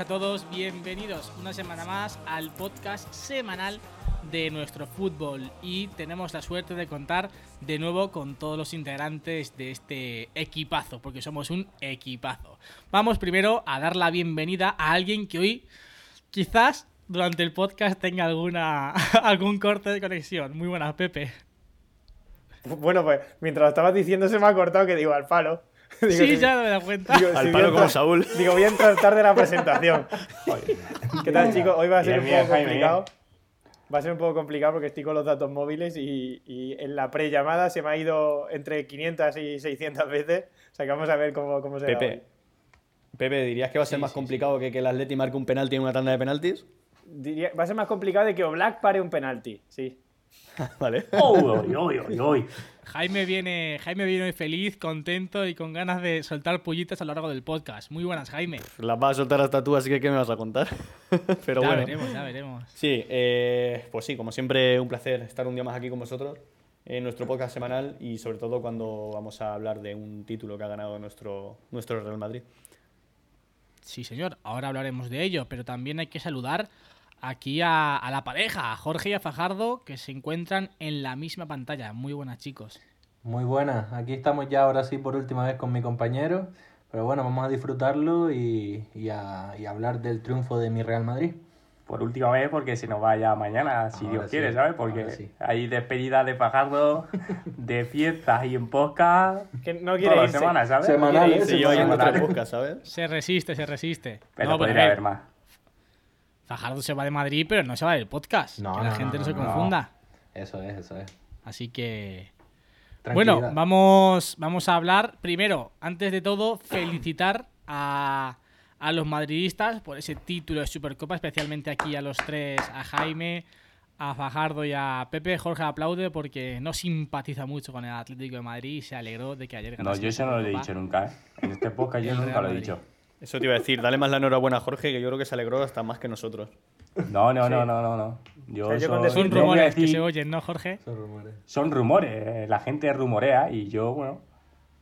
a todos, bienvenidos una semana más al podcast semanal de nuestro fútbol y tenemos la suerte de contar de nuevo con todos los integrantes de este equipazo, porque somos un equipazo. Vamos primero a dar la bienvenida a alguien que hoy quizás durante el podcast tenga alguna algún corte de conexión. Muy buenas, Pepe. Bueno, pues mientras lo estabas diciendo se me ha cortado que digo al palo. Digo, Sí, ya me he dado cuenta. digo, Al sí, palo como Saúl. Digo, voy a entrar tarde la presentación. ¿Qué tal, chicos? Hoy va a ser un poco complicado. Va a ser un poco complicado porque estoy con los datos móviles y, y en la prellamada se me ha ido entre 500 y 600 veces. O sea que vamos a ver cómo, cómo se da hoy. Pepe, Pepe, ¿dirías que va a ser Sí, más sí, complicado que que el Atleti marque un penalti en una tanda de penaltis? Diría- va a ser más complicado de que Oblak pare un penalti, sí. vale. Uy, uy, uy. Jaime viene, Jaime viene hoy feliz, contento y con ganas de soltar pullitas a lo largo del podcast. Muy buenas, Jaime. Las vas a soltar hasta tú, así que ¿qué me vas a contar? Pero ya bueno. veremos, ya veremos. Sí, eh, pues sí, como siempre, un placer estar un día más aquí con vosotros en nuestro podcast semanal y sobre todo cuando vamos a hablar de un título que ha ganado nuestro, nuestro Real Madrid. Sí, señor, ahora hablaremos de ello, pero también hay que saludar aquí a, a la pareja, a Jorge y a Fajardo, que se encuentran en la misma pantalla. Muy buenas, chicos. Muy buenas. Aquí estamos ya ahora sí por última vez con mi compañero. Pero bueno, vamos a disfrutarlo y, y a, y a hablar del triunfo de mi Real Madrid. por última vez porque se nos vaya mañana, si Ahora Dios sí, quiere, ¿sabes? Porque sí. hay despedidas de Fajardo, de fiestas y en podcast Que no quiere todas irse. semanas, ¿sabes? Semanal, No quiere ¿eh? irse, Sí, yo ¿sabes? Se resiste, se resiste. Pero No, podría haber más. Fajardo se va de Madrid, pero no se va del podcast. No, que la no, gente no, no, se no, no. confunda. Eso es, eso es. Así que. Bueno, vamos, vamos a hablar. Primero, antes de todo, felicitar a, a los madridistas por ese título de Supercopa, especialmente aquí a los tres, a Jaime, a Fajardo y a Pepe. Jorge aplaude porque no simpatiza mucho con el Atlético de Madrid y se alegró de que ayer No, ganase yo la eso no lo he dicho nunca, ¿eh? En este podcast yo nunca lo he dicho. Eso te iba a decir, dale más la enhorabuena a Jorge, que yo creo que se alegró hasta más que nosotros. No, no, no, no, no, no. Yo O sea, yo soy- Son rumores que decir- se oyen, ¿no, Jorge? Son rumores. Son rumores, eh, la gente rumorea y yo, bueno,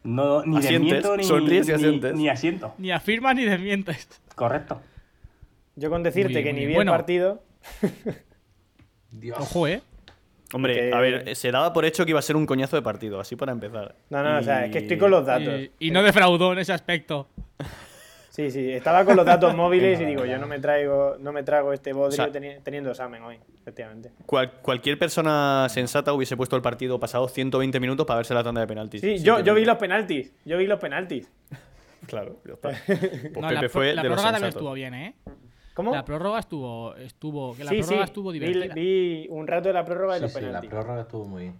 no, ni Asientes, desmiento ni, sonríes y ni- asientes. ni asiento. Ni afirmas ni desmientes. Correcto. Yo con decirte bien, que ni bien. vi Bueno. el partido. Dios. Ojo, ¿eh? Hombre, Que- a ver, se daba por hecho que iba a ser un coñazo de partido, así para empezar. No, no, o sea, Y- es que estoy con los datos. Y, y no defraudó en ese aspecto. Sí, sí, estaba con los datos móviles y digo, yo no me traigo, no me trago este bodrio O sea- teni- teniendo examen hoy, efectivamente. Cual- cualquier persona sensata hubiese puesto el partido pasado 120 minutos para verse la tanda de penaltis. Sí, yo, yo vi los penaltis, yo vi los penaltis. Claro, ya está. Pues No, Pepe la, fue la de los prórroga también estuvo bien, ¿eh? ¿Cómo? La prórroga estuvo, estuvo, que la sí, sí, prórroga estuvo divertida. vi un rato de la prórroga y Sí, los sí, la penaltis. prórroga estuvo muy bien.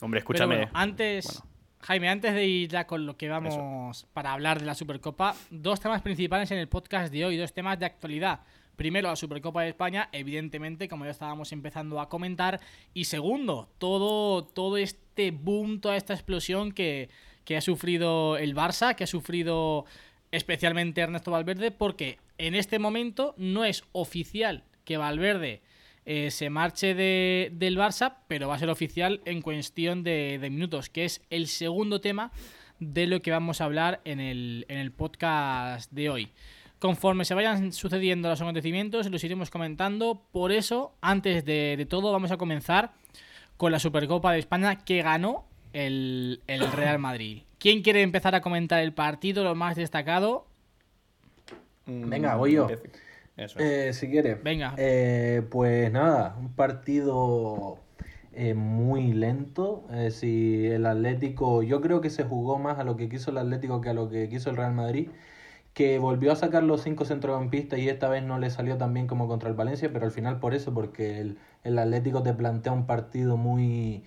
Hombre, Pero escúchame. bueno, antes, Jaime, antes de ir ya con lo que vamos para hablar de la Supercopa, dos temas principales en el podcast de hoy, dos temas de actualidad. Primero, la Supercopa de España, evidentemente, como ya estábamos empezando a comentar. Y segundo, todo, todo este boom, toda esta explosión que, que ha sufrido el Barça, que ha sufrido especialmente Ernesto Valverde, porque en este momento no es oficial que Valverde eh, se marche de- del Barça, pero va a ser oficial en cuestión de, de minutos, que es el segundo tema de lo que vamos a hablar en el, en el podcast de hoy. Conforme se vayan sucediendo los acontecimientos, los iremos comentando. Por eso, antes de, de todo, vamos a comenzar con la Supercopa de España que ganó el, el Real Madrid. ¿Quién quiere empezar a comentar el partido, lo más destacado? Mm, Venga, voy yo. Empiece. Eso es. Eh, si quieres. Venga. Eh, pues nada, un partido eh, muy lento. Eh, si el Atlético, yo creo que se jugó más a lo que quiso el Atlético que a lo que quiso el Real Madrid. Que volvió a sacar los cinco centrocampistas y esta vez no le salió tan bien como contra el Valencia, pero al final por eso, porque el, el Atlético te plantea un partido muy,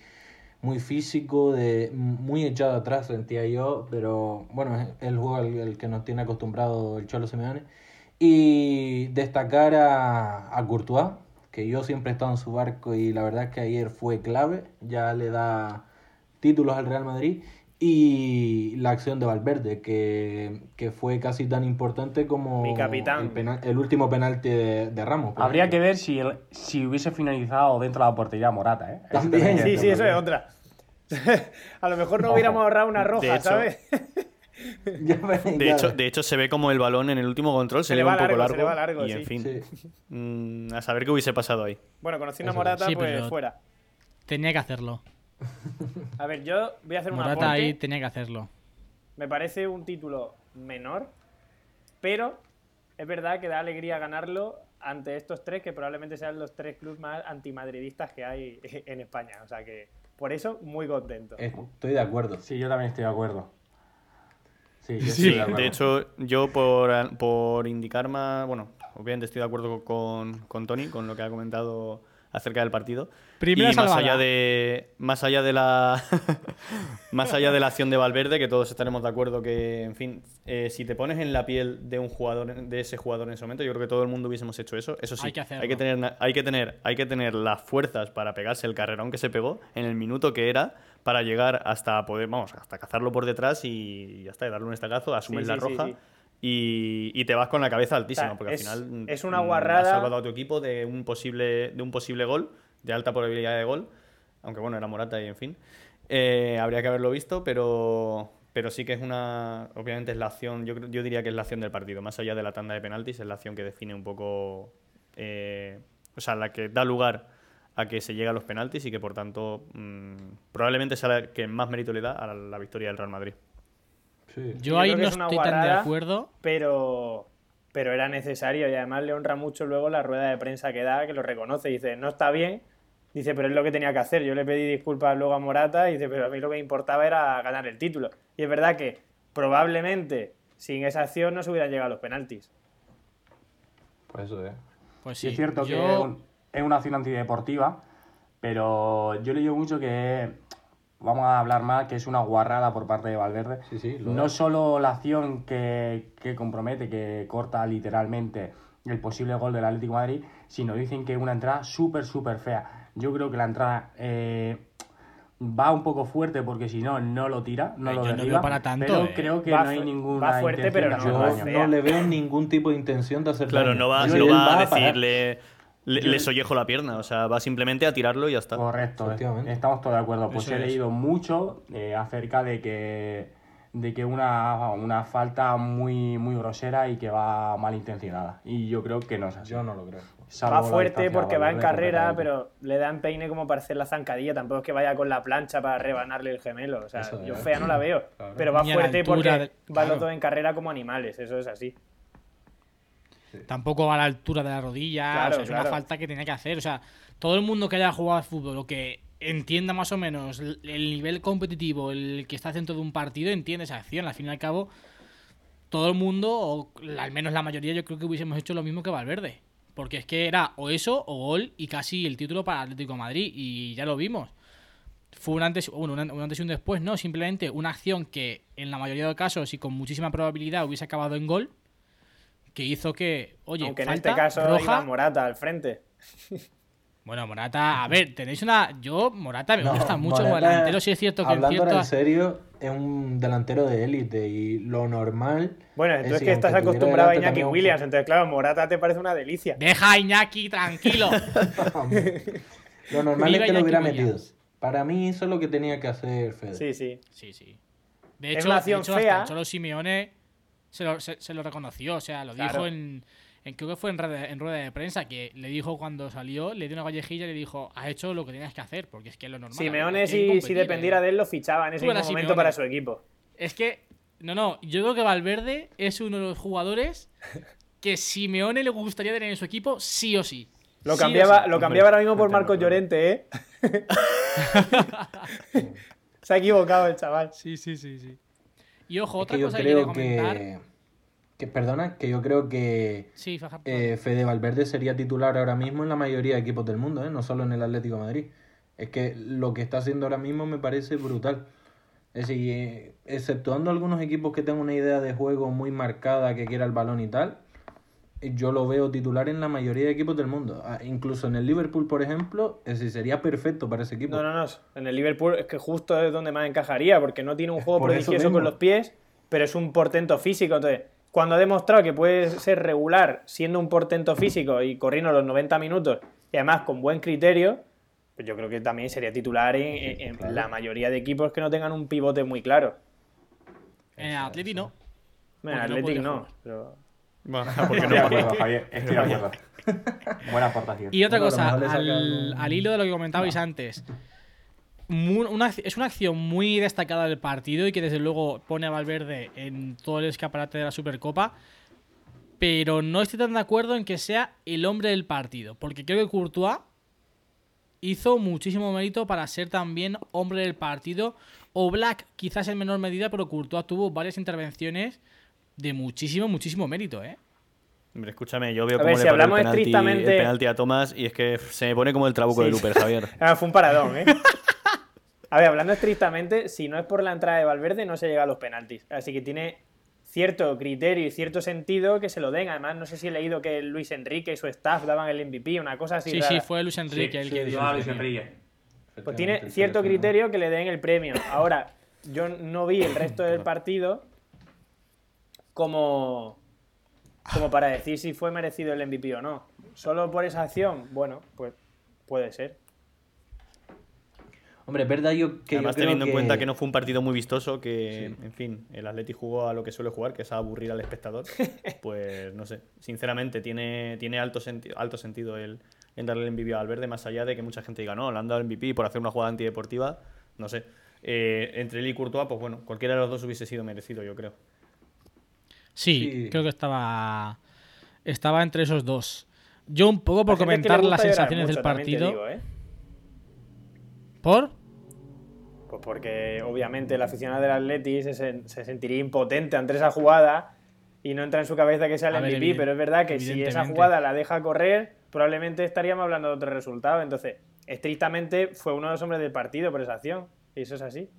muy físico, de, muy echado atrás, sentía yo, pero bueno, es el juego al, al que nos tiene acostumbrado el Cholo Simeone. Y destacar a, a Courtois, que yo siempre he estado en su barco y la verdad es que ayer fue clave, ya le da títulos al Real Madrid. Y la acción de Valverde, que, que fue casi tan importante como Mi capitán. El, penal- el último penalti de, de Ramos. Habría ejemplo. que ver si, el- si hubiese finalizado dentro de la portería Morata, ¿eh? También. Sí, sí, eso es otra. A lo mejor no hubiéramos ahorrado una roja, hecho- ¿sabes? De hecho, de hecho, se ve como el balón en el último control se, Se le va un poco largo, se largo. le va largo, y en fin, Sí. mm, a saber qué hubiese pasado ahí. Bueno, conocí una Eso. Morata, Sí, pues fuera. Tenía que hacerlo. A ver, yo voy a hacer un Morata aporte. ahí tenía que hacerlo. Me parece un título menor, pero es verdad que da alegría ganarlo ante estos tres, que probablemente sean los tres clubes más antimadridistas que hay en España. O sea que, por eso, muy contento. Estoy de acuerdo. Sí, yo también estoy de acuerdo. Sí, yo Sí, estoy de hecho, yo por, por indicar más, bueno, obviamente estoy de acuerdo con, con Tony, con lo que ha comentado acerca del partido. Primera y más allá de más allá de la más allá de la acción de Valverde, que todos estaremos de acuerdo que, en fin, eh, si te pones en la piel de un jugador, de ese jugador en ese momento, yo creo que todo el mundo hubiésemos hecho eso. Eso sí, Hay que hay que tener, hay que tener, hay que tener las fuerzas para pegarse el carrerón que se pegó en el minuto que era para llegar hasta poder, vamos, hasta cazarlo por detrás y ya está, y darle un estacazo, asumes Sí, la sí, roja. sí. Y, y te vas con la cabeza altísima, O sea, porque es- al final es una mm, guarrada. has salvado a tu equipo de un posible, de un posible gol, de alta probabilidad de gol, aunque bueno, era Morata y en fin. Eh, habría que haberlo visto, pero, pero sí que es una. Obviamente es la acción, yo, yo diría que es la acción del partido, más allá de la tanda de penaltis, es la acción que define un poco. eh, o sea, la que da lugar a que se llegue a los penaltis y que por tanto mm, probablemente sea la que más mérito le da a la, la victoria del Real Madrid. Sí. Yo, Yo ahí no es estoy tan de acuerdo. pero pero era necesario y además le honra mucho luego la rueda de prensa que da, que lo reconoce. Dice, no está bien, dice, pero es lo que tenía que hacer. Yo le pedí disculpas luego a Morata y dice, pero a mí lo que me importaba era ganar el título. Y es verdad que probablemente sin esa acción no se hubieran llegado a los penaltis. Pues eso, ¿eh? Pues Sí, es cierto que yo- es una acción antideportiva, pero yo le digo mucho que, vamos a hablar más, que es una guarrada por parte de Valverde. Sí, sí, No es. solo la acción que, que compromete, que corta literalmente el posible gol del Atlético de Madrid, sino dicen que es una entrada súper, súper fea. Yo creo que la entrada eh, va un poco fuerte porque si no, no lo tira, no Ay, lo yo derriba. para tanto, pero eh. creo que Va no hay ninguna va fuerte, intención pero no no le veo ningún tipo de intención de hacer Claro, daño. no va, no a parar. decirle. Le, le sollejo la pierna, o sea, va simplemente a tirarlo y ya está. Correcto, eh. Estamos todos de acuerdo. Pues Eso he es. leído mucho eh, acerca de que de que una, una falta muy muy grosera y que va malintencionada. Y yo creo que no es así. Yo no lo creo. Salvo Va fuerte porque va en carrera, pero le dan peine como para hacer la zancadilla. Tampoco es que vaya con la plancha para rebanarle el gemelo. O sea, yo fea no la veo. Claro. Pero va fuerte porque de- van los dos en carrera como animales. Eso es así. Tampoco va a la altura de la rodilla. Claro, o sea, es una falta que tenía que hacer. O sea, todo el mundo que haya jugado al fútbol o que entienda más o menos el el nivel competitivo, el que está dentro de un partido, entiende esa acción. Al fin y al cabo, todo el mundo, o al menos la mayoría, yo creo que hubiésemos hecho lo mismo que Valverde. Porque es que era o eso o gol y casi el título para Atlético de Madrid. Y ya lo vimos. Fue un antes, bueno, un, antes y un después, no, simplemente una acción que en la mayoría de casos y con muchísima probabilidad hubiese acabado en gol, que hizo que, oye, Aunque en este caso roja, iba Morata al frente. bueno, Morata, a ver, tenéis una. Yo, Morata me No, gusta mucho como Morata, delantero. Sí, es cierto que en Hablando cierto. en serio, es un delantero de élite y lo normal. Bueno, es entonces si que estás acostumbrado a Iñaki también un- Williams. Entonces, claro, Morata te parece una delicia. Deja a Iñaki tranquilo. Lo normal es que lo hubiera Williams. metido. Para mí, eso es lo que tenía que hacer Fede. Sí, sí. Sí, sí. De Es hecho, de hecho, hasta fea. el Cholo Simeone se lo, se, se lo reconoció. O sea, lo Claro. dijo en, en. Creo que fue en, rueda- en rueda de prensa. Que le dijo cuando salió, le dio una vallejilla y le dijo: Has hecho lo que tenías que hacer. Porque es que es lo normal. Simeone, si, si dependiera de él, lo fichaba en ese mismo momento Simeone. para su equipo. Es que, no, no, yo creo que Valverde es uno de los jugadores que Simeone le gustaría tener en su equipo sí o sí. Lo cambiaba, sí. lo cambiaba ahora mismo por Marcos. Llorente, ¿eh? Se ha equivocado el chaval. Sí, sí, sí, sí. Y ojo, Es otra que yo cosa que quería creo comentar. que, que. Perdona, que yo creo que Sí, eh, Fede Valverde sería titular ahora mismo en la mayoría de equipos del mundo, ¿eh? no solo en el Atlético de Madrid. Es que lo que está haciendo ahora mismo me parece brutal. Es decir, eh, exceptuando algunos equipos que tengan una idea de juego muy marcada, que quiera el balón y tal, yo lo veo titular en la mayoría de equipos del mundo. Ah, Incluso en el Liverpool, por ejemplo, ese sería perfecto para ese equipo. No, no, no. En el Liverpool es que justo es donde más encajaría, porque no tiene un juego por prodigioso con los pies, pero es un portento físico. Entonces, cuando ha demostrado que puede ser regular siendo un portento físico y corriendo los 90 minutos y además con buen criterio, pues yo creo que también sería titular en, en- en la mayoría de equipos que no tengan un pivote muy claro. En Atleti no. Bueno, Porque no Athletic puede no, jugar. pero Bueno, porque Estoy de acuerdo, Javier. Estoy de acuerdo. Buena aportación. Y otra cosa, al, al hilo de lo que comentabais antes. una ac- es una acción muy destacada del partido y que desde luego pone a Valverde en todo el escaparate de la Supercopa. Pero no estoy tan de acuerdo en que sea el hombre del partido. Porque creo que Courtois hizo muchísimo mérito para ser también hombre del partido. O Black, quizás en menor medida, pero Courtois tuvo varias intervenciones de muchísimo, muchísimo mérito, ¿eh? Hombre, escúchame, yo veo A cómo ver, le si pone el hablamos penalti, estrictamente- el penalti a Tomás y es que se me pone como el trabuco Sí. de Luper, Javier. Ah, fue un paradón, ¿eh? A ver, hablando estrictamente, si no es por la entrada de Valverde, no se llega a los penaltis. Así que tiene cierto criterio y cierto sentido que se lo den. Además, no sé si he leído que Luis Enrique y su staff daban el MVP, una cosa así. Sí, rara. sí, fue Luis Enrique el que dio. Ah, Luis. Enrique. Pues tiene cierto criterio que le den el premio. Ahora, yo no vi el resto del partido como, como para decir si fue merecido el MVP o no. Solo por esa acción, bueno, pues puede ser. Hombre, es verdad yo que Además, yo creo teniendo que... en cuenta que no fue un partido muy vistoso, que, Sí. en fin, el Atleti jugó a lo que suele jugar, que es a aburrir al espectador, pues no sé. Sinceramente, tiene, tiene alto, senti- alto sentido el, en darle el MVP a Valverde, más allá de que mucha gente diga, no, le han dado el MVP por hacer una jugada antideportiva, no sé. Eh, entre él y Courtois, pues bueno, cualquiera de los dos hubiese sido merecido, yo creo. Sí, Sí. creo que estaba estaba entre esos dos. Yo un poco por comentar las sensaciones del mucho, partido. digo, ¿eh? ¿Por? Pues porque obviamente el aficionado del Atleti se, sen- se sentiría impotente ante esa jugada y no entra en su cabeza que sea el ver, MVP, pero es verdad que si esa jugada la deja correr, probablemente estaríamos hablando de otro resultado. Entonces, estrictamente fue uno de los hombres del partido por esa acción. Y eso es así.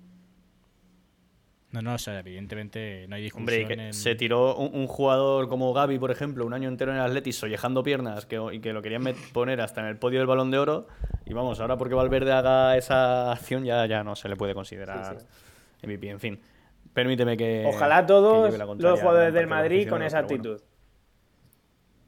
No, no, o sea, evidentemente no hay discusión. Hombre, y que en- se tiró un, un jugador como Gaby, por ejemplo, un año entero en el Atleti, sollejando piernas que, y que lo querían met- poner hasta en el podio del Balón de Oro. Y vamos, ahora porque Valverde haga esa acción ya, ya no se le puede considerar Sí, MVP. En fin, permíteme que. Ojalá todos los jugadores del Madrid con esa bueno. actitud.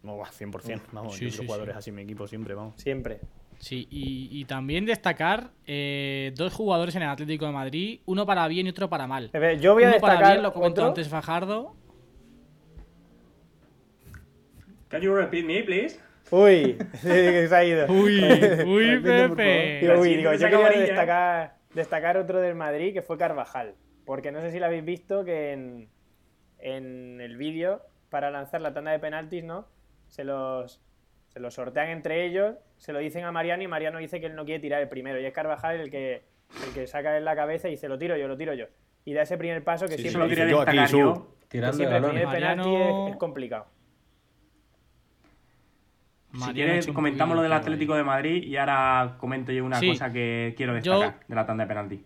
No, va, 100%. Vamos, Sí, yo sí, jugadores sí. así en mi equipo siempre, vamos. Siempre. Sí, y, y también destacar eh, dos jugadores en el Atlético de Madrid, uno para bien y otro para mal. Yo voy a uno para destacar bien, lo comentó otro. antes Fajardo. Can you repeat me, please? Uy, que se ha ido. Uy, uy, Pepe. Digo, uy, digo, yo quería destacar, destacar otro del Madrid que fue Carvajal. Porque no sé si lo habéis visto que en, en el vídeo, para lanzar la tanda de penaltis, ¿no? Se los, se los sortean entre ellos, se lo dicen a Mariano y Mariano dice que él no quiere tirar el primero. Y es Carvajal el que, el que saca en la cabeza y dice, lo tiro yo, lo tiro yo. Y da ese primer paso que Sí, Yo sí, siempre, dice, quería yo aquí, su- yo Tirando siempre el primer penalti Mariano- es, es complicado. Si Mariano ha quieres, comentamos lo del Atlético de Madrid y ahora comento yo una Sí. cosa que quiero Yo- destacar de la tanda de penalti.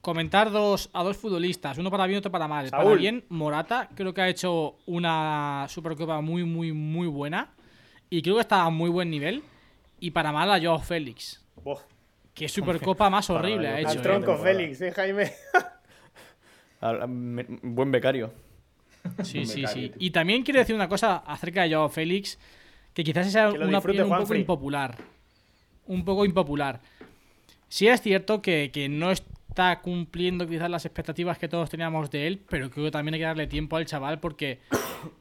Comentar dos, a dos futbolistas, uno para bien y otro para mal. Para Saúl. bien, Morata, creo que ha hecho una Supercopa muy, muy, muy buena. Y creo que está a muy buen nivel. Y para mal a Joao Félix. Uf, Qué Supercopa más horrible ha Joao hecho. al eh. tronco temporada. Félix, ¿eh, Jaime? Al- a- me- buen becario. Sí, sí, sí. Y también quiero decir una cosa acerca de Joao Félix, que quizás sea Que una opinión un poco impopular. Un poco impopular. Sí es cierto que, que no está cumpliendo quizás las expectativas que todos teníamos de él, pero creo que también hay que darle tiempo al chaval porque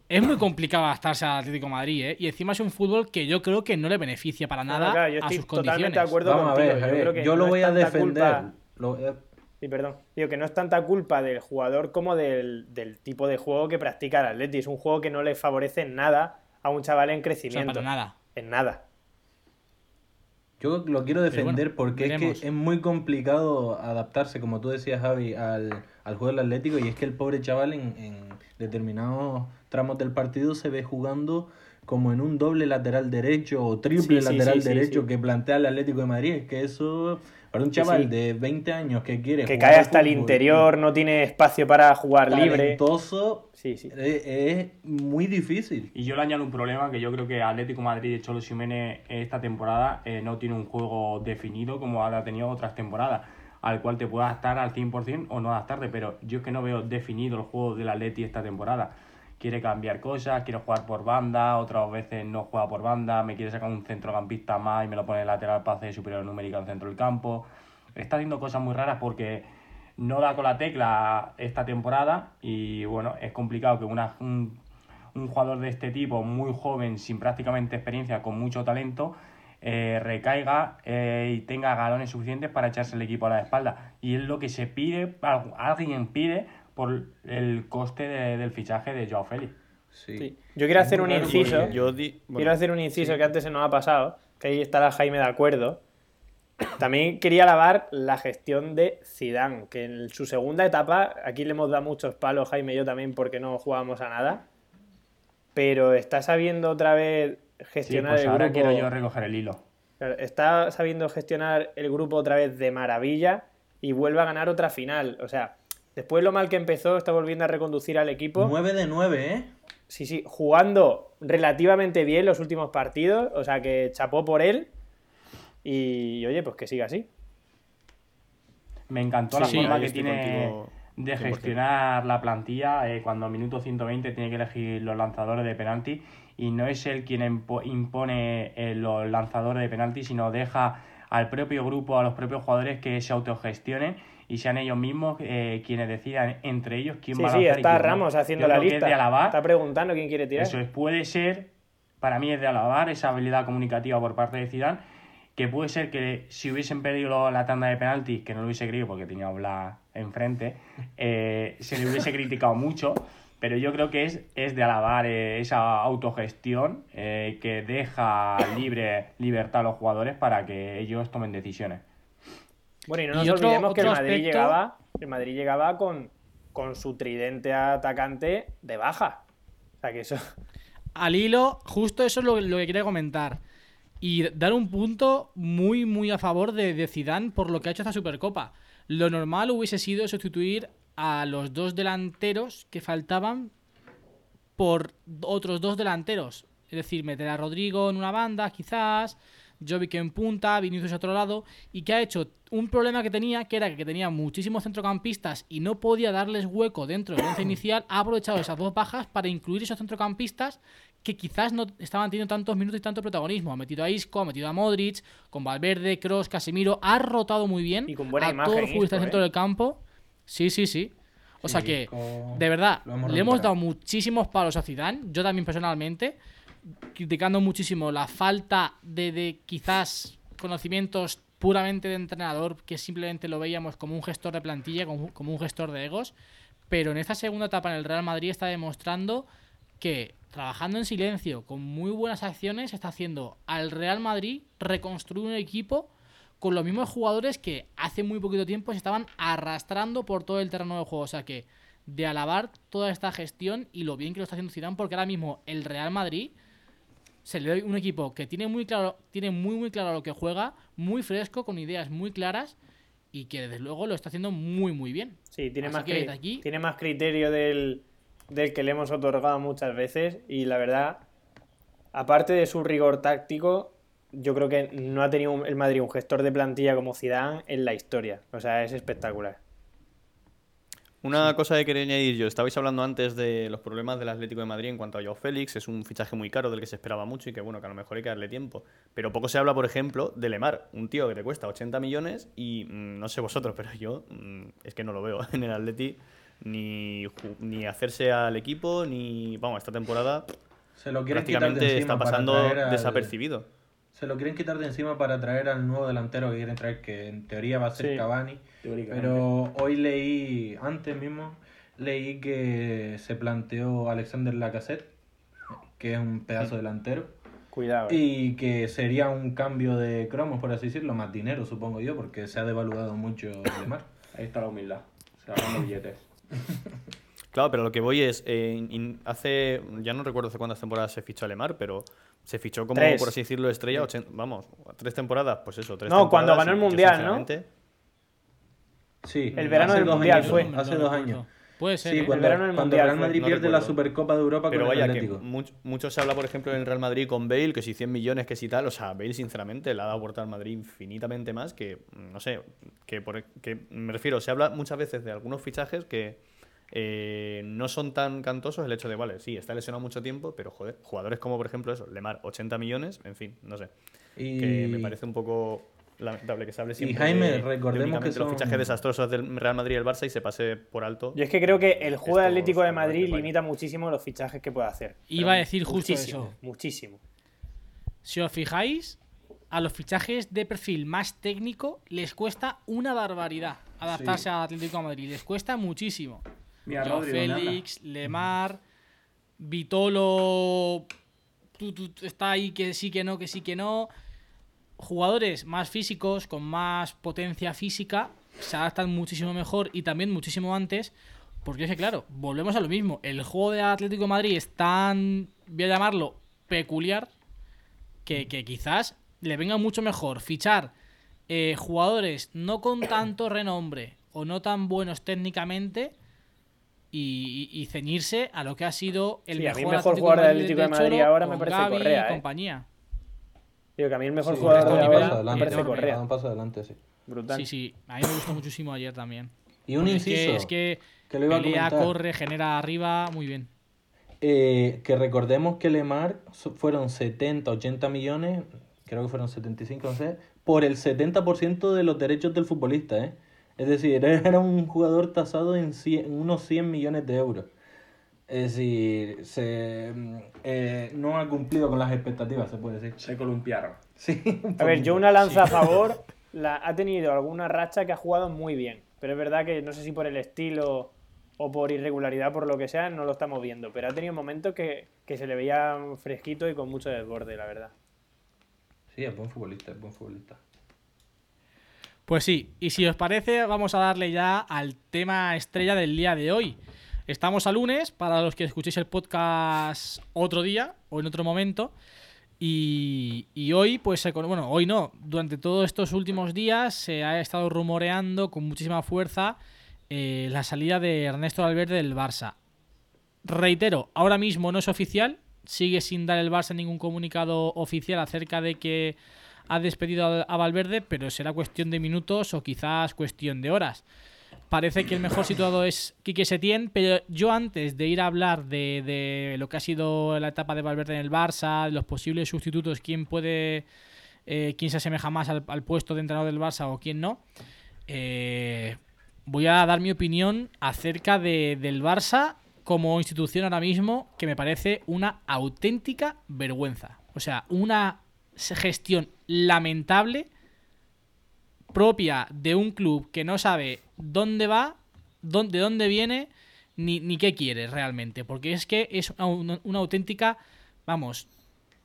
es muy complicado adaptarse al Atlético de Madrid, ¿eh? Y encima es un fútbol que yo creo que no le beneficia para nada claro, yo a estoy sus totalmente condiciones. de acuerdo Vamos a ver, yo Javier, creo que yo lo no voy a defender. culpa- Lo- eh, Sí, perdón. Digo que no es tanta culpa del jugador como del, del tipo de juego que practica el Atleti. Es un juego que no le favorece en nada a un chaval en O sea, crecimiento. para nada. En nada. Yo lo quiero defender bueno, porque veremos. es que es muy complicado adaptarse, como tú decías, Javi, al, al juego del Atlético. Y es que el pobre chaval en, en determinados tramos del partido se ve jugando como en un doble lateral derecho o triple Sí, lateral sí, sí, derecho que plantea el Atlético de Madrid. Es que eso Para un chaval sí. de 20 años que quiere Que jugar cae hasta el interior, no tiene espacio para jugar libre. talentoso, Sí, sí. es, es muy difícil. Y yo le añado un problema que yo creo que Atlético Madrid y Cholo Simeone esta temporada eh, no tiene un juego definido como ha tenido otras temporadas, al cual te puedas adaptar al 100% o no adaptarte, pero yo es que no veo definido el juego del Atleti esta temporada. Quiere cambiar cosas, quiere jugar por banda, otras veces no juega por banda, me quiere sacar un centrocampista más y me lo pone lateral para hacer superior numérica en centro del campo. Está haciendo cosas muy raras porque no da con la tecla esta temporada y bueno, es complicado que una, un, un jugador de este tipo, muy joven, sin prácticamente experiencia, con mucho talento, eh, recaiga eh, y tenga galones suficientes para echarse el equipo a la espalda. Y es lo que se pide, al- alguien pide por el coste de- del fichaje de Joao Félix. Sí. Sí. Yo quiero hacer un inciso. porque Yo di- bueno, Quiero hacer un inciso que antes se nos ha pasado, que ahí estará Jaime de acuerdo. También quería alabar la gestión de Zidane, que en su segunda etapa, aquí le hemos dado muchos palos, Jaime y yo también, porque no jugábamos a nada. Pero está sabiendo otra vez Sí, gestionar pues el ahora grupo. quiero yo recoger el hilo. Está sabiendo gestionar el grupo otra vez de maravilla y vuelve a ganar otra final. O sea, después lo mal que empezó, está volviendo a reconducir al equipo. 9 de 9, ¿eh? Sí, sí, jugando relativamente bien los últimos partidos, o sea que chapó por él y oye, pues que siga así. Me encantó Sí, la sí, forma que tiene contigo de 100%. gestionar la plantilla eh, cuando a minuto 120 tiene que elegir los lanzadores de penalti y no es él quien impo- impone eh, los lanzadores de penalti, sino deja al propio grupo, a los propios jugadores que se autogestionen y sean ellos mismos eh, quienes decidan entre ellos quién Sí, va a sí, lanzar y está no. Ramos haciendo Yo la lista. de alabar Está preguntando quién quiere tirar. eso es, puede ser, para mí es de alabar esa habilidad comunicativa por parte de Zidane, que puede ser que si hubiesen perdido la tanda de penaltis, que no lo hubiese creído porque tenía a enfrente, eh, se le hubiese criticado mucho, pero yo creo que es, es de alabar eh, esa autogestión eh, que deja libre libertad a los jugadores para que ellos tomen decisiones. Bueno, y no Y nos otro- olvidemos que el Madrid aspecto- llegaba, el Madrid llegaba con, con su tridente atacante de baja. O sea que eso. Al hilo, justo eso es lo, lo que quería comentar. Y dar un punto muy, muy a favor de, de Zidane por lo que ha hecho esta Supercopa. Lo normal hubiese sido sustituir a los dos delanteros que faltaban por otros dos delanteros. Es decir, meter a Rodrigo en una banda, quizás, Jovic en punta, Vinicius a otro lado, y que ha hecho un problema que tenía, que era que tenía muchísimos centrocampistas y no podía darles hueco dentro del once inicial, ha aprovechado esas dos bajas para incluir esos centrocampistas que quizás no estaban teniendo tantos minutos y tanto protagonismo. Ha metido a Isco, ha metido a Modric, con Valverde, Cross, Casemiro, ha rotado muy bien Y con buena a imagen todos los futbolistas Isco, dentro ¿eh? del campo. Sí, sí, sí. O sea que, de verdad, hemos le hemos dado muchísimos palos a Zidane, yo también personalmente, criticando muchísimo la falta de, de quizás conocimientos puramente de entrenador, que simplemente lo veíamos como un gestor de plantilla, como, como un gestor de egos, pero en esta segunda etapa en el Real Madrid está demostrando que trabajando en silencio, con muy buenas acciones, está haciendo al Real Madrid reconstruir un equipo con los mismos jugadores que hace muy poquito tiempo se estaban arrastrando por todo el terreno de juego. O sea que de alabar toda esta gestión y lo bien que lo está haciendo Zidane, porque ahora mismo el Real Madrid se le da un equipo que tiene muy claro, tiene muy muy claro lo que juega, muy fresco, con ideas muy claras y que desde luego lo está haciendo muy muy bien. Sí, tiene, Así más, que aquí- tiene más criterio del, del que le hemos otorgado muchas veces. Y la verdad, aparte de su rigor táctico, yo creo que no ha tenido el Madrid un gestor de plantilla como Zidane en la historia. O sea, es espectacular. Una cosa que quería añadir yo, estabais hablando antes de los problemas del Atlético de Madrid en cuanto a Joao Félix, es un fichaje muy caro del que se esperaba mucho y que bueno, que a lo mejor hay que darle tiempo. Pero poco se habla, por ejemplo, de Lemar, un tío que te cuesta 80 millones y mm, no sé vosotros, pero yo mm, es que no lo veo en el Atleti ni, ni hacerse al equipo, ni, vamos, esta temporada Se lo quieren quitar de prácticamente está pasando al- desapercibido. Se lo quieren quitar de encima para traer al nuevo delantero que quieren traer, que en teoría va a ser Sí. Cavani. Teóricamente. Pero hoy leí, antes mismo, leí que se planteó Alexander Lacazette, que es un pedazo delantero, Cuidado. eh. y que sería un cambio de cromos, por así decirlo, más dinero, supongo yo, porque se ha devaluado mucho el mar. Ahí está la humildad. Se hablando billetes. Claro, pero lo que voy es, eh, in- hace, ya no recuerdo hace cuántas temporadas se fichó a Lemar, pero Se fichó como, Tres. por así decirlo, estrella, ochen- vamos, tres temporadas, pues eso, tres No, cuando temporadas, ganó el Mundial, ¿no? Sí, El verano del dos Mundial años, fue. Hace No dos años. Puede ser. Sí, ¿eh? cuando, verano del cuando Mundial Real fue, Madrid no pierde la. Supercopa de Europa Pero con el vaya, que Atlético. much- mucho se habla, por ejemplo, en el Real Madrid con Bale, que si 100 millones, que si tal. O sea, Bale, sinceramente, le ha dado vuelta al Madrid infinitamente más que, no sé, que, por, que me refiero, se habla muchas veces de algunos fichajes que eh, no son tan cantosos el hecho de, vale, sí, está lesionado mucho tiempo, pero joder, jugadores como, por ejemplo, eso, Lemar, 80 millones, en fin, no sé. Y, Que me parece un poco lamentable que se hable siempre Jaime, de- de recordemos que únicamente los son- fichajes desastrosos del Real Madrid y el Barça y se pase por alto. Yo es que creo que el juego de Estos Atlético de Madrid limita muchísimo los fichajes que puede hacer. Iba Pero a decir justo muchísimo, eso. Muchísimo. Si os fijáis, a los fichajes de perfil más técnico les cuesta una barbaridad adaptarse al Atlético de Madrid. Les cuesta muchísimo. Mira, Joao Rodri, ¿dónde anda? Félix, Lemar, Vitolo tú, tú, tú, está ahí que sí que no, que sí que no. Jugadores más físicos, con más potencia física, se adaptan muchísimo mejor y también muchísimo antes. Porque es que, claro, volvemos a lo mismo. El juego de Atlético de Madrid es tan, voy a llamarlo, peculiar, que, que quizás le venga mucho mejor fichar eh, jugadores no con tanto renombre o no tan buenos técnicamente y, y- y ceñirse a lo que ha sido el Sí, a mí mejor, mejor jugador del Atlético de Madrid Cholo ahora me parece Gavi Correa, y ¿eh? compañía. Digo que a mí el mejor Sí, jugador de un ahora parece Correa. un paso adelante, sí. Brutal. Sí, sí, a mí me gustó muchísimo ayer también. Y un Porque inciso, Es que, es que que lo iba a pelea, comentar. corre, genera arriba, muy bien. eh, que recordemos que Lemar fueron 70, 80 millones, creo que fueron 75, no sé, por el 70% de los derechos del futbolista, ¿eh? Es decir, era un jugador tasado en, 100 en unos 100 millones de euros. Es decir, se, mm, eh, no ha cumplido con las expectativas, se puede decir. Se columpiaron. Sí, A ver, yo una lanza a favor, la, ha tenido alguna racha que ha jugado muy bien. Pero es verdad que no sé si por el estilo o por irregularidad, por lo que sea, no lo estamos viendo. Pero ha tenido momentos que, que se le veía fresquito y con mucho desborde, la verdad. Sí, es buen futbolista, es buen futbolista. Pues sí, y si os parece, vamos a darle ya al tema estrella del día de hoy. Estamos a lunes, para los que escuchéis el podcast otro día o en otro momento. Y, hoy, pues, bueno, hoy no, durante todos estos últimos días se ha estado rumoreando con muchísima fuerza eh, la salida de Ernesto Valverde del Barça. Reitero, ahora mismo no es oficial, sigue sin dar el Barça ningún comunicado oficial acerca de que ha despedido a Valverde, pero será cuestión de minutos o quizás cuestión de horas. Parece que el mejor situado es Quique Setién, pero yo antes de ir a hablar de, lo que ha sido la etapa de Valverde en el Barça, los posibles sustitutos, quién puede, eh, quién se asemeja más al, al puesto de entrenador del Barça o quién no, eh, voy a dar mi opinión acerca de- del Barça como institución ahora mismo, que me parece una auténtica vergüenza. O sea, una gestión lamentable propia de un club que no sabe dónde va, dónde, de dónde viene, ni, qué quiere realmente. Porque es que es una, auténtica, vamos,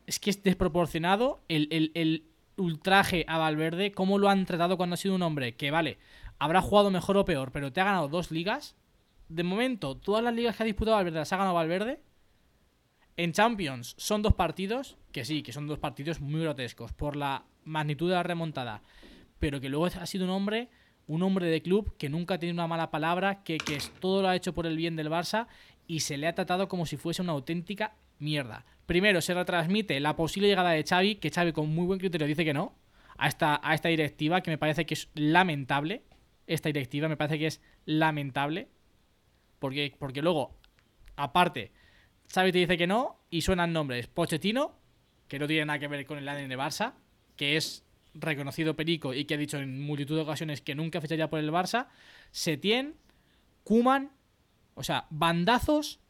es que es desproporcionado el ultraje a Valverde, cómo lo han tratado cuando ha sido un hombre que, vale, habrá jugado mejor o peor, pero te ha ganado dos ligas. De momento, todas las ligas que ha disputado Valverde las ha ganado Valverde. En Champions son dos partidos, que sí, que son dos partidos muy grotescos por la magnitud de la remontada, pero que luego ha sido un hombre, un hombre de club que nunca ha tenido una mala palabra, que, que todo lo ha hecho por el bien del Barça y se le ha tratado como si fuese una auténtica mierda. Primero se retransmite la posible llegada de Xavi, que Xavi con muy buen criterio dice que no, a esta, a esta directiva, que me parece que es lamentable. Esta directiva me parece que es lamentable. Porque, porque luego, aparte, Xavi te dice que no y suenan nombres. Pochettino, que no tiene nada que ver con el ADN de Barça, que es reconocido perico y que ha dicho en multitud de ocasiones que nunca ficharía por el Barça. Setién, Kuman, o sea, bandazos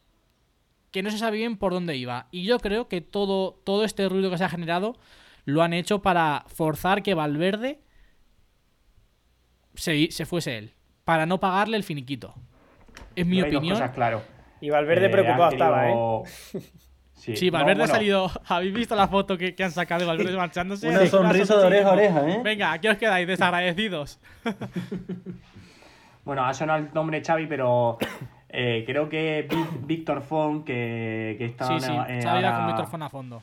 que no se sabe bien por dónde iba. Y yo creo que todo, todo este ruido que se ha generado lo han hecho para forzar que Valverde se, se fuese él. Para no pagarle el finiquito. Es mi Yo hay dos opinión. cosas, claro. Y Valverde Eh, preocupado estaba, ¿eh? Sí, Sí, no, Valverde bueno, ha salido. ¿Habéis visto la foto que, que han sacado de Valverde marchándose? Una Sí, sonrisa de oreja a oreja, ¿eh? Venga, aquí os quedáis desagradecidos. Bueno, ha sonado el nombre Xavi, pero eh, creo que Víctor Font, que, que está Sí, sí, eh, Xavi va con Víctor Fon a fondo.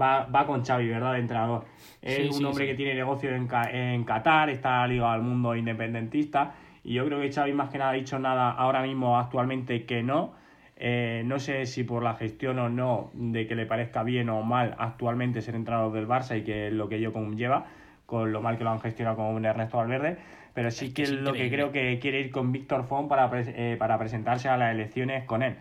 va, va con Xavi, ¿verdad? De entrenador. Es Sí, un sí, hombre sí. que tiene negocio en, en Qatar, está ligado al mundo independentista. Y yo creo que Xavi más que nada ha dicho nada ahora mismo actualmente que no. Eh, no sé si por la gestión o no de que le parezca bien o mal actualmente ser entrenador del Barça y que lo que ello conlleva, con lo mal que lo han gestionado con Ernesto Valverde, pero sí que es lo que creo que quiere ir con Víctor Font para, eh, para presentarse a las elecciones con él.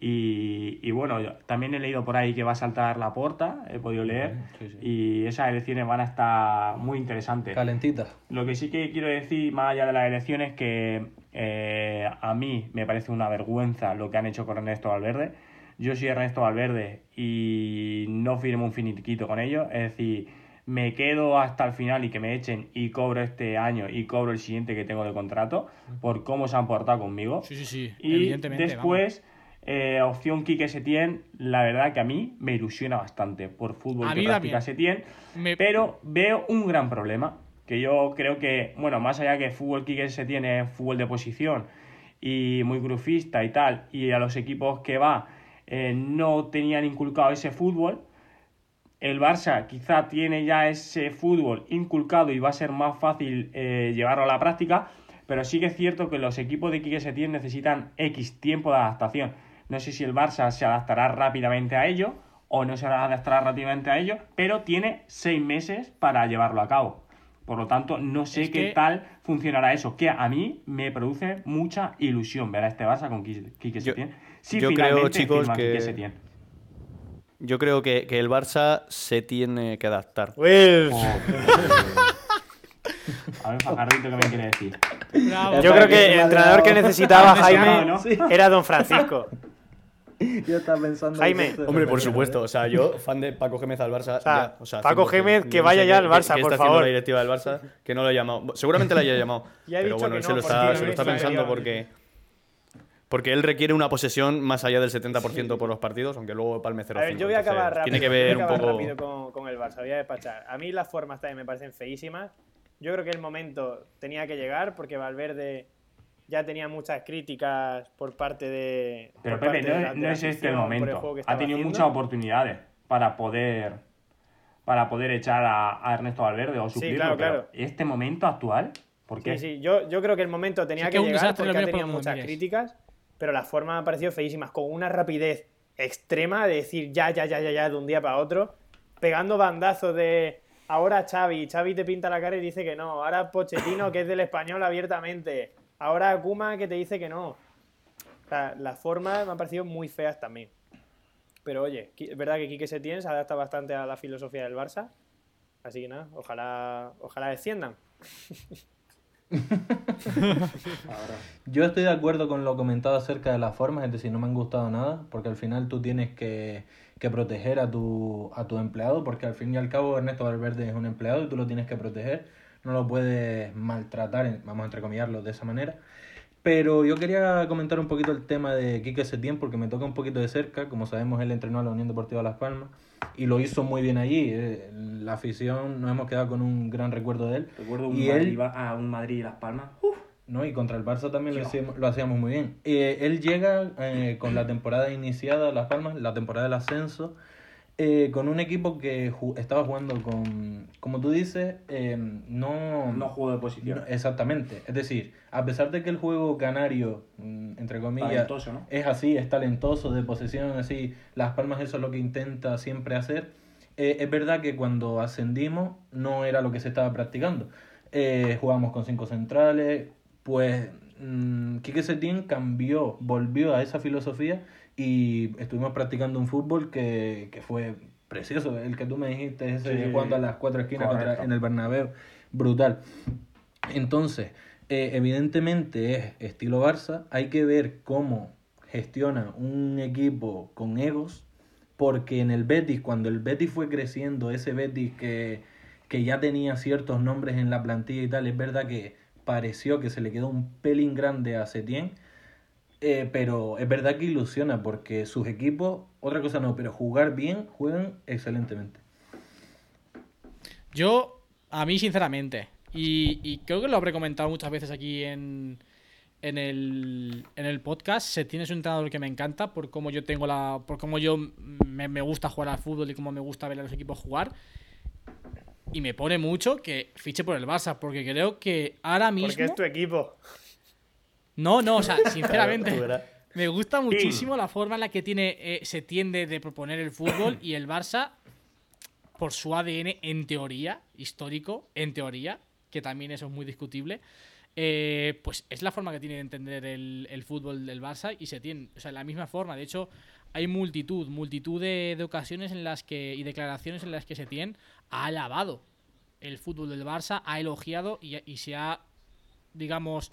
Y, y bueno, yo también he leído por ahí que va a saltar la porta, he podido leer, Sí, sí. y esas elecciones van a estar muy interesantes. Calentita. Lo que sí que quiero decir, más allá de las elecciones, que eh, a mí me parece una vergüenza lo que han hecho con Ernesto Valverde. Yo soy Ernesto Valverde y no firmo un finiquito con ellos. Es decir, me quedo hasta el final y que me echen y cobro este año y cobro el siguiente que tengo de contrato por cómo se han portado conmigo. Sí, sí, sí. Y evidentemente. después, eh, opción Quique Setién, la verdad que a mí me ilusiona bastante por fútbol A que practica. Setién. Me- Pero veo un gran problema, que yo creo que, bueno, más allá que fútbol Quique Setién es fútbol de posición y muy grufista y tal, y a los equipos que va eh, no tenían inculcado ese fútbol, el Barça quizá tiene ya ese fútbol inculcado y va a ser más fácil eh, llevarlo a la práctica, pero sí que es cierto que los equipos de Quique Setién necesitan X tiempo de adaptación. No sé si el Barça se adaptará rápidamente a ello o no se adaptará rápidamente a ello, pero tiene seis meses para llevarlo a cabo. Por lo tanto, no sé Es qué que- tal funcionará eso, que a mí me produce mucha ilusión ver a este Barça con Quique Quique Yo- Setién. Si yo creo, finalmente chicos, firma que- Quique Setién. Yo creo que, que el Barça se tiene que adaptar. Wilf. A ver, Fajarrito, ¿qué me quiere decir? Bravo. Yo creo que el entrenador que necesitaba Jaime ¿no? era Don Francisco. Yo estaba pensando. Jaime. esto- Hombre, por supuesto. O sea, yo, fan de Paco Gémez al Barça. sea, ya, o sea, Paco 100%. Gémez, que vaya ya al Barça, por está haciendo favor. la directiva del Barça, que no lo ha llamado. Seguramente la haya llamado. Ya pero bueno, él se lo está, no se lo está está pensando porque. Porque él requiere una posesión más allá del 70% por los partidos, aunque luego palme 0 A ver, yo voy a acabar rápido. Tiene que voy a ver un poco. rápido con, con el Barça, voy a despachar. A mí las formas también me parecen feísimas. Yo creo que el momento tenía que llegar porque Valverde ya tenía muchas críticas por parte de. Pero Pepe, parte de no, la- es- de no la es este el el momento. que Ha tenido haciendo. muchas oportunidades para poder para poder echar a, a Ernesto Valverde o suplirlo. claro, pero claro. Este momento actual, ¿por qué? Sí, sí, yo, yo creo que el momento tenía Sí, que, que un llegar desastre porque ha por tenido muchas mires. críticas, pero las formas me han parecido feísimas, con una rapidez extrema de decir ya, ya, ya, ya, ya, de un día para otro, pegando bandazos de ahora Xavi, Xavi te pinta la cara y dice que no, ahora Pochettino que es del español abiertamente, ahora Kuma que te dice que no. O sea, las formas me han parecido muy feas también. Pero oye, es verdad que Quique Setién se adapta bastante a la filosofía del Barça. Así que nada, ojalá, ojalá desciendan. Yo estoy de acuerdo con lo comentado acerca de las formas, es decir, no me han gustado nada, porque al final tú tienes que, que proteger a tu, a tu empleado, porque al fin y al cabo Ernesto Valverde es un empleado y tú lo tienes que proteger, no lo puedes maltratar, vamos a entrecomillarlo de esa manera. Pero yo quería comentar un poquito el tema de Quique Setién, porque me toca un poquito de cerca, como sabemos él entrenó a la Unión Deportiva Las Palmas y lo hizo muy bien allí, eh, la afición nos hemos quedado con un gran recuerdo de él. Recuerdo un Y Madrid, él- va- a un Madrid y Las Palmas. ¿no? Y contra el Barça también lo hacíamos, lo hacíamos muy bien. Eh, él llega eh, con la temporada iniciada, Las Palmas, la temporada del ascenso, eh, con un equipo que ju- estaba jugando con, como tú dices, eh, no... No juego de posición. no- exactamente. Es decir, a pesar de que el juego canario, mm, entre comillas, ¿no? es así, es talentoso, de posesión, así, Las Palmas eso es lo que intenta siempre hacer. Eh, es verdad que cuando ascendimos no era lo que se estaba practicando. Eh, jugamos con cinco centrales, pues mm, Quique Setién cambió, volvió a esa filosofía y estuvimos practicando un fútbol que, que fue precioso, el que tú me dijiste, ese Sí, jugando a las cuatro esquinas contra- en el Bernabéu, brutal. Entonces, eh, evidentemente es estilo Barça, hay que ver cómo gestiona un equipo con egos, porque en el Betis, cuando el Betis fue creciendo, ese Betis que, que ya tenía ciertos nombres en la plantilla y tal, es verdad que pareció que se le quedó un pelín grande a Setién, eh, pero es verdad que ilusiona, porque sus equipos, otra cosa no, pero jugar bien, juegan excelentemente. Yo, a mí sinceramente, y, y creo que lo habré comentado muchas veces aquí en, en el, en el podcast, Setién es un entrenador que me encanta por cómo yo tengo la. por cómo yo me, me gusta jugar al fútbol y cómo me gusta ver a los equipos jugar. Y me pone mucho que fiche por el Barça, porque creo que ahora mismo. Porque es tu equipo. No, no, o sea, sinceramente. Me gusta muchísimo la forma en la que tiene eh, se tiende de proponer el fútbol y el Barça, por su ADN, en teoría, histórico, en teoría, que también eso es muy discutible, eh, pues es la forma que tiene de entender el, el fútbol del Barça y se tiene, o sea, la misma forma. De hecho, hay multitud, multitud de, de ocasiones en las que y declaraciones en las que se tiene ha alabado el fútbol del Barça, ha elogiado y, y se ha, digamos,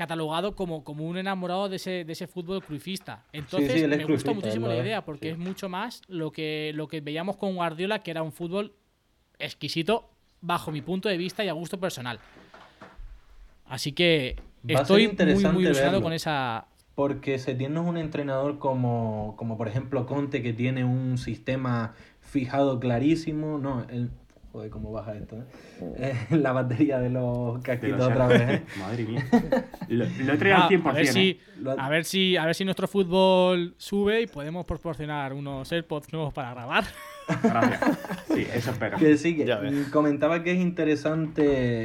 catalogado como, como un enamorado de ese, de ese fútbol cruifista. Entonces, sí, me gusta muchísimo la idea, porque sí. es mucho más lo que, lo que veíamos con Guardiola, que era un fútbol exquisito bajo mi punto de vista y a gusto personal. Así que Va estoy muy, interesante muy ilusionado verlo. con esa... Porque Setién no es un entrenador como, como por ejemplo Conte que tiene un sistema fijado clarísimo. No, él... Joder, cómo baja esto, ¿eh? Eh, La batería de los De casquitos los- otra vez, ¿eh? Madre mía. Lo, lo he traído Ah, al 100%. a, ver si, ¿eh? A, ver si, a ver si nuestro fútbol sube y podemos proporcionar unos AirPods nuevos para grabar. Gracias. Sí, eso espero. Que sí, que comentaba que es interesante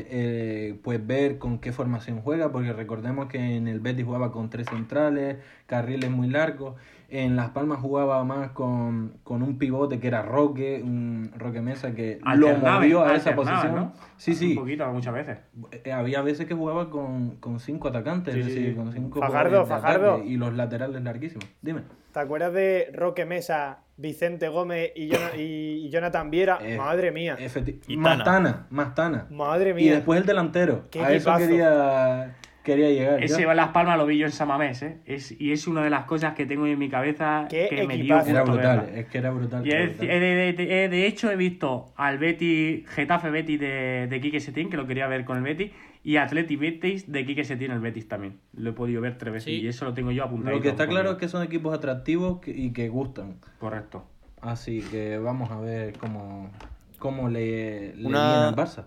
eh, pues ver con qué formación juega, porque recordemos que en el Betis jugaba con tres centrales, carriles muy largos. En Las Palmas jugaba más con, con un pivote que era Roque, un Roque Mesa que lo movió a esa posición. ¿no? Sí, Un sí. poquito, muchas veces. Eh, Había veces que jugaba con, con cinco atacantes, Sí, es decir, sí. con cinco Fajardo, Fajardo. y los laterales larguísimos. Dime. ¿Te acuerdas de Roque Mesa, Vicente Gómez y, y- y Jonathan Viera? Eh, Madre mía. Efecti- Y más Tana. Tana, más Tana. Madre Y mía. después el delantero. Qué a eso quería, quería llegar. yo. Ese va Las Palmas lo vi yo en Samamés, ¿eh? Es, y es una de las cosas que tengo en mi cabeza Qué que me dio equipazo. Era brutal, verla. es que era brutal. Y era brutal. de, de- de- de hecho he visto al Betty, Getafe Betis de, de Quique Setién, que lo quería ver con el Betis, y Atleti Betis de Quique Setién el Betis también. Lo he podido ver tres veces Sí. y eso lo tengo yo apuntado. Lo que está claro es que son equipos atractivos y que gustan. Correcto. Así que vamos a ver cómo, cómo le, le Una- viene al Barça.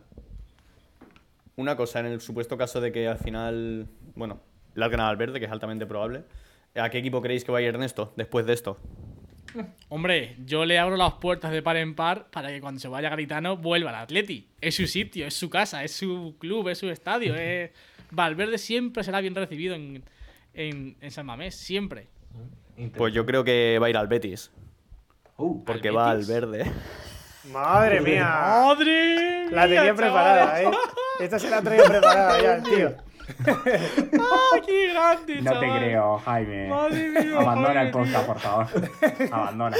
Una cosa, en el supuesto caso de que al final, bueno, ganado al verde, que es altamente probable, ¿a qué equipo creéis que va a ir Ernesto después de esto? Hombre, yo le abro las puertas de par en par para que cuando se vaya Garitano vuelva al Atleti. Es su sitio, es su casa, es su club, es su estadio. es- Valverde siempre será bien recibido en, en, en San Mamés, siempre. Pues yo creo que va a ir al Betis, Uh, porque ¿Al va al verde. Madre mía. ¡Madre! La tenía mía, preparada, ¿eh? Esta se la traía preparada ya, tío. ¡Ah, qué grande, No te creo, Jaime. Madre mía, Abandona Jaime, el podcast, tío. por favor. Abandona.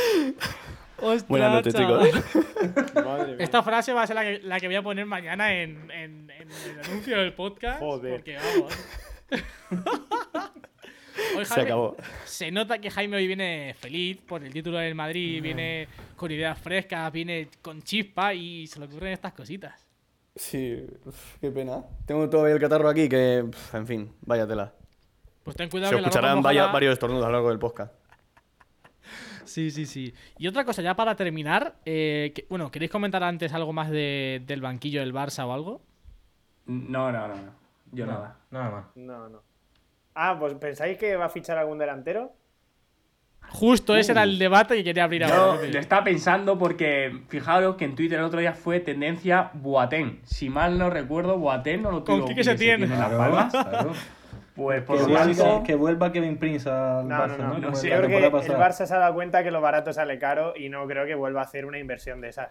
Ostras, Buenas noches, chaval. chicos. Madre mía. Esta frase va a ser la que, la que voy a poner mañana en, en- en el anuncio del podcast. Joder. Porque vamos. Hoy, Se Jaime, acabó. Se nota que Jaime hoy viene feliz por el título del Madrid, viene con ideas frescas, viene con chispa y se le ocurren estas cositas. Sí, qué pena. Tengo todavía el catarro aquí que, en fin, vaya tela. Pues ten cuidado Se que la ropa escucharán mojada- varios estornudos a lo largo del podcast. Sí, sí, sí. Y otra cosa, ya para terminar, eh, que- bueno, ¿queréis comentar antes algo más de- del banquillo del Barça o algo? No, no, no. no. Yo no, nada. Nada más. No, no. Ah, pues ¿pensáis que va a fichar algún delantero? Justo ese era el debate que quería abrir Yo ahora. lo estaba pensando porque fijaros que en Twitter el otro día fue tendencia Boateng. Si mal no recuerdo, Boateng no lo Con tuvo Las Claro, Palmas. claro. Pues por Que, tanto, que vuelva Kevin Prince al No, Barça, no, no. ¿no? creo que el. Barça se ha dado cuenta que lo barato sale caro y no creo que vuelva a hacer una inversión de esas.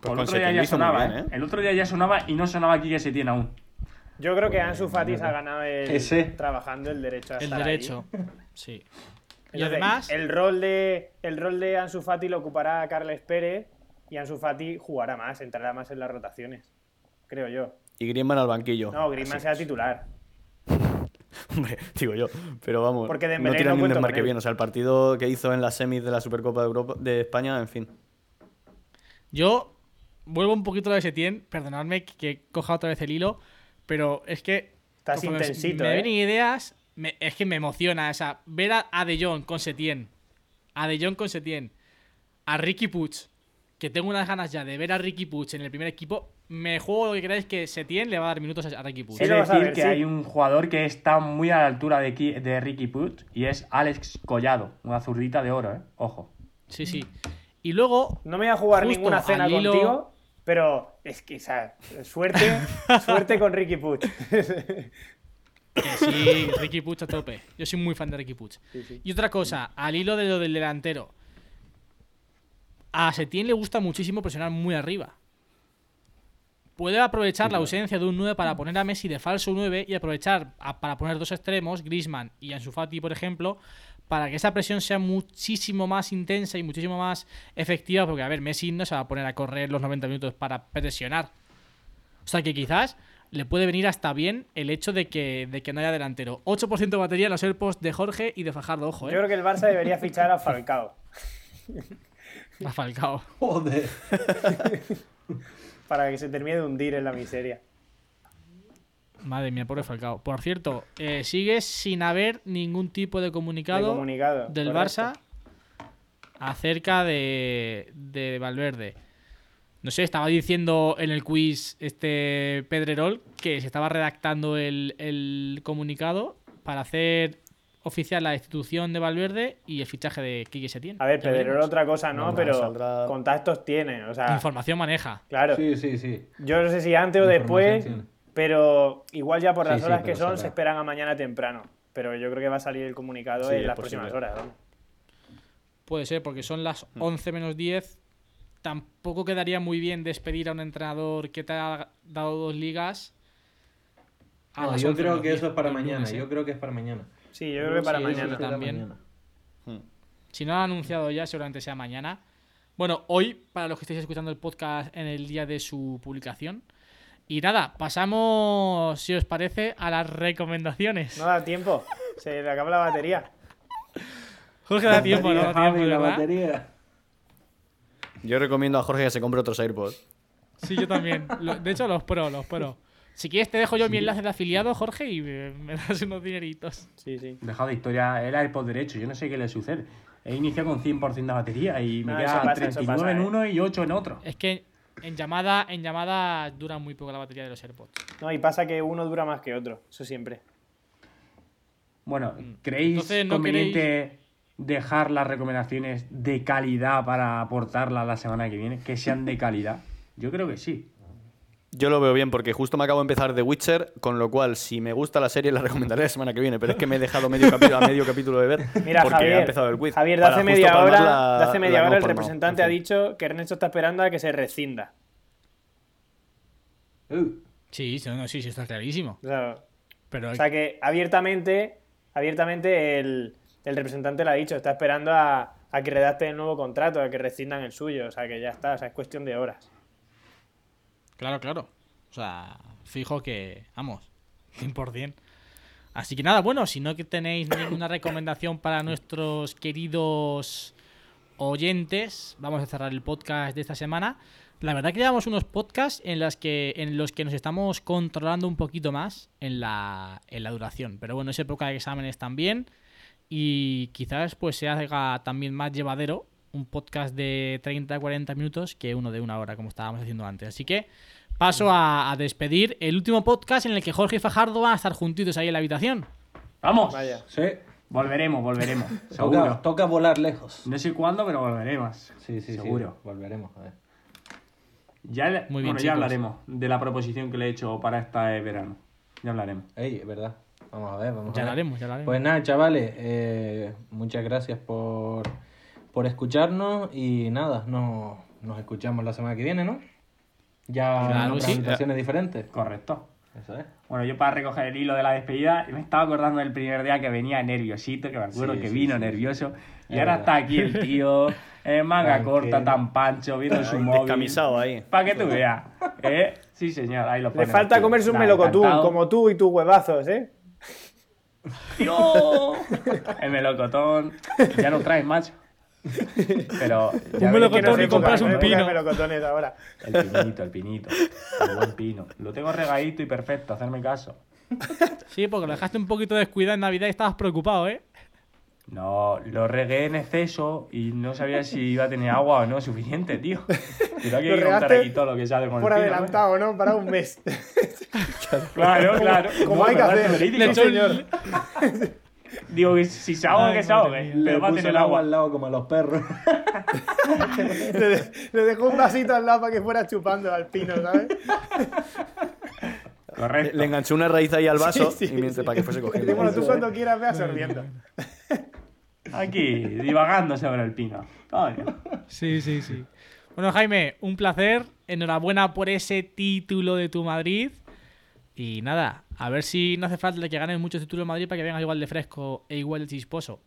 Pues el con otro día ya sonaba, bien, ¿eh? ¿eh? El otro día ya sonaba y no sonaba Quique Setién aún. Yo creo que Ansu Fati se ha ganado el, Ese. trabajando el derecho a El estar ahí. derecho. Sí. Y Entonces, además, el rol de el rol de Ansu Fati lo ocupará Carles Pérez y Ansu Fati jugará más, entrará más en las rotaciones. Creo yo. Y Griezmann al banquillo. No, Griezmann será titular. Hombre, digo yo. Pero vamos, Porque no tiene no ni un cuento con desmarque bien. O sea, el partido que hizo en las semis de la Supercopa de, Europa, de España, en fin. yo vuelvo un poquito a lo de Setién, perdonadme que, que coja otra vez el hilo, pero es que Estás intensito, me ¿eh? vienen ideas, me- es que me emociona, o sea, ver a, a De Jong con Setién, a De Jong con Setién, a Ricky Puig, que tengo unas ganas ya de ver a Ricky Puig en el primer equipo, me juego lo que queráis que Setien le va a dar minutos a Ricky Puig. A decir, ver, que sí. hay un jugador que está muy a la altura de, de Ricky Puig y es Alex Collado, una zurdita de oro, ¿eh? Ojo. Sí, sí. Y luego, No me voy a jugar ninguna cena contigo, pero es que, o sea, suerte, suerte con Ricky Puig. que sí, Ricky Puig a tope. Yo soy muy fan de Ricky Puig. Y otra cosa, al hilo de lo del delantero. A Setien le gusta muchísimo presionar muy arriba. Puede aprovechar la ausencia de un 9 para poner a Messi de falso 9 y aprovechar a- para poner dos extremos, Griezmann y Ansu Fati, por ejemplo, para que esa presión sea muchísimo más intensa y muchísimo más efectiva, porque, a ver, Messi no se va a poner a correr los 90 minutos para presionar. O sea que quizás le puede venir hasta bien el hecho de que, de que no haya delantero. 8% de batería en los AirPods de Jorge y de Fajardo, ojo, Yo eh. creo que el Barça debería fichar a Falcao A Falcao. Joder. para que se termine de hundir en la miseria. Madre mía, pobre Falcao. Por cierto, eh, sigue sin haber ningún tipo de De comunicado, comunicado. del correcto. Barça acerca de, de Valverde. No sé, estaba diciendo en el quiz este Pedrerol que se estaba redactando el, el comunicado para hacer oficial la destitución de Valverde y el fichaje de Quique Setién. A ver, Pedrerol otra cosa no, No, pero saldrá- contactos tiene, o sea, Información maneja. claro. Sí, sí, sí. Yo no sé si antes o después, tiene. pero igual ya por las sí, horas que son se esperan a mañana temprano. Pero yo creo que va a salir el comunicado Sí, en las posible. próximas horas. Puede ser, porque son las Mm. 11 menos 10. Tampoco quedaría muy bien despedir a un entrenador que te ha dado dos ligas. a No, yo 11 creo que 10 eso es para mañana. lunes, ¿eh? Yo creo que es para mañana. Sí, yo creo que para Sí, mañana. también. mañana. Si no lo han anunciado ya, seguramente sea mañana. Bueno, hoy, para los que estéis escuchando el podcast en el día de su publicación. Y nada, pasamos, si os parece, a las recomendaciones. No da tiempo, se le acaba la batería. Jorge da tiempo, no da Javi, tiempo, la batería. Yo recomiendo a Jorge que se compre otros AirPods. Sí, yo también. Lo- De hecho, los pro, los pro. Si quieres, te dejo yo mi enlace de afiliado, Jorge, y me, das unos dineritos. Sí, sí. Dejado de historia, el derecho, yo no sé qué le sucede. He iniciado con 100% de batería y me No, queda pasa, eso 39 pasa, en ¿eh? uno y 8 en otro. Es que en llamada, en llamada dura muy poco la batería de los AirPods. No, y pasa que uno dura más que otro, eso siempre. Bueno, ¿creéis Entonces, ¿no conveniente dejar las recomendaciones de calidad para aportarlas la semana que viene? Que sean de calidad. Yo creo que sí. Yo lo veo bien porque justo me acabo de empezar The Witcher, con lo cual si me gusta la serie la recomendaré la semana que viene, pero es que me he dejado medio capítulo, a medio capítulo de ver Mira, porque Javier, ha empezado el quiz. Javier, de hace media hora, la- de hace media hora el representante En ha dicho que Ernesto está esperando a que se rescinda. Uh, Sí, sí, no, sí, sí, está clarísimo. O sea, Pero o sea que abiertamente, abiertamente el, el representante lo ha dicho, está esperando a, a que redacten el nuevo contrato, a que rescindan el suyo, o sea que ya está, o sea, es cuestión de horas. Claro, claro. O sea, fijo que, vamos, 100%. Así que nada, bueno, si no que tenéis ninguna recomendación para nuestros queridos oyentes, vamos a cerrar el podcast de esta semana. La verdad que llevamos unos podcasts en, las que, en los que nos estamos controlando un poquito más en la, en la duración. Pero bueno, es época de exámenes también. Y quizás pues se haga también más llevadero un podcast de 30-40 minutos que uno de una hora, como estábamos haciendo antes. Así que paso a, a despedir el último podcast en el que Jorge y Fajardo van a estar juntitos ahí en la habitación. ¡Vamos! Vaya. sí. Volveremos, volveremos. Toca, Seguro. toca volar lejos. No sé cuándo, pero volveremos. Sí, sí, Seguro. sí. Volveremos. A ver. Ya, le- Muy bien, bueno, ya hablaremos de la proposición que le he hecho para este verano. Ya hablaremos. Ey, es verdad. Vamos a ver, vamos Ya a lo ver. haremos, ya lo haremos. Pues nada, chavales, eh, muchas gracias por, por escucharnos y nada, nos, nos escuchamos la semana que viene, ¿no? Ya Claro en sí. habitaciones diferentes. Correcto. Eso es. Bueno, yo para recoger el hilo de la despedida, me estaba acordando del primer día que venía nerviosito, que me acuerdo Sí, que sí, vino sí, nervioso. Y Es ahora verdad. está aquí el tío, en manga Tranquilo. corta, tan pancho, viendo su móvil. Descamisado ahí. Para que tú veas. ¿Eh? Sí, señor, ahí lo Le falta comerse un melocotún, como tú y tus huevazos, ¿eh? ¡Tío! El melocotón. Ya no traes, macho. Pero. ya Un melocotón no y compras un pino. melocotones ahora. El pinito, el pinito. El buen pino. Lo tengo regadito y perfecto, hacerme caso. Sí, porque lo dejaste un poquito descuidado en Navidad y estabas preocupado, ¿eh? No, lo regué en exceso y no sabía si iba a tener agua o no suficiente, tío. Pero hay Lo que contar aquí todo lo que sale con Por el pino, adelantado, ¿no? Para un mes. ¿no? Claro, claro. Como No, hay que hacer. Le señor. Digo, que si se ahoga, que se ahogue. mía. Pero Le va a tener el agua al lado como a los perros. le, de- le dejó un vasito al lado para que fuera chupando al pino, ¿sabes? Correcto. Le enganchó una raíz ahí al vaso Sí, sí, y mientras sí. para que fuese cogiendo. bueno, tú cuando quieras ve absorbiendo. Aquí, divagando sobre el pino. Coño. Sí, sí, sí. Bueno, Jaime, un placer. Enhorabuena por ese título de tu Madrid. Y nada, a ver si no hace falta que ganes muchos títulos en Madrid para que vengas igual de fresco e igual de chisposo.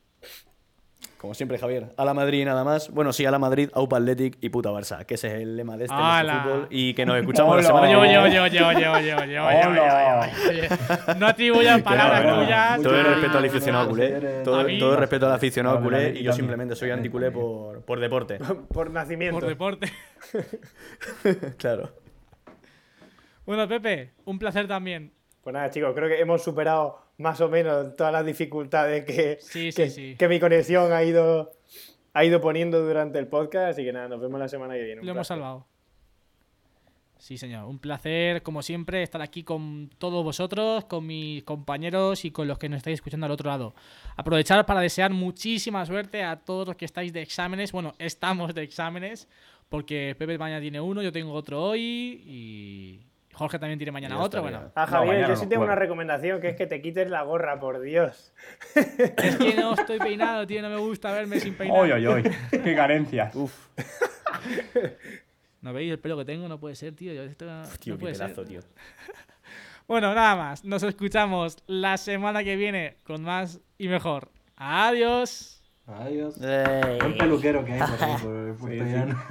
Como siempre, Javier. A la Madrid y nada más. Bueno, sí, a la Madrid, Aupa Athletic y puta Barça. Que ese es el lema de este fútbol. Y que nos escuchamos la semana Oye, que oye, viene. oye, oye, oye, oye, oye, oye, oye, Hola. oye. No atribuyas palabras tuyas. Todo el respeto al aficionado culé. Todo, mí- todo el respeto al aficionado culé. Y yo simplemente soy anticulé por, por deporte. Por nacimiento. Por deporte. claro. Bueno, Pepe, un placer también. Pues nada, chicos, creo que hemos superado más o menos todas las dificultades que, Sí, que, sí. que mi conexión ha ido, ha ido poniendo durante el podcast. Así que nada, nos vemos la semana que viene. Un Lo hemos salvado. Sí, señor. Un placer, como siempre, estar aquí con todos vosotros, con mis compañeros y con los que nos estáis escuchando al otro lado. Aprovechar para desear muchísima suerte a todos los que estáis de exámenes. Bueno, estamos de exámenes, porque Pepe mañana tiene uno, yo tengo otro hoy y Jorge también tiene mañana estaría. Bueno, Ah, No, Javier, mañana yo no sí tengo una recomendación, que es que te quites la gorra, por Dios. es que no estoy peinado, tío, no me gusta verme sin peinar. Oy, oy, oy. Qué carencias. Uf, ¿No veis el pelo que tengo? No puede ser, tío. yo esto no tío, qué puede ser. pedazo, tío. Bueno, nada más. Nos escuchamos la semana que viene con más y mejor. Adiós. Adiós. Buen peluquero que hay por ahí, por el puerto llano.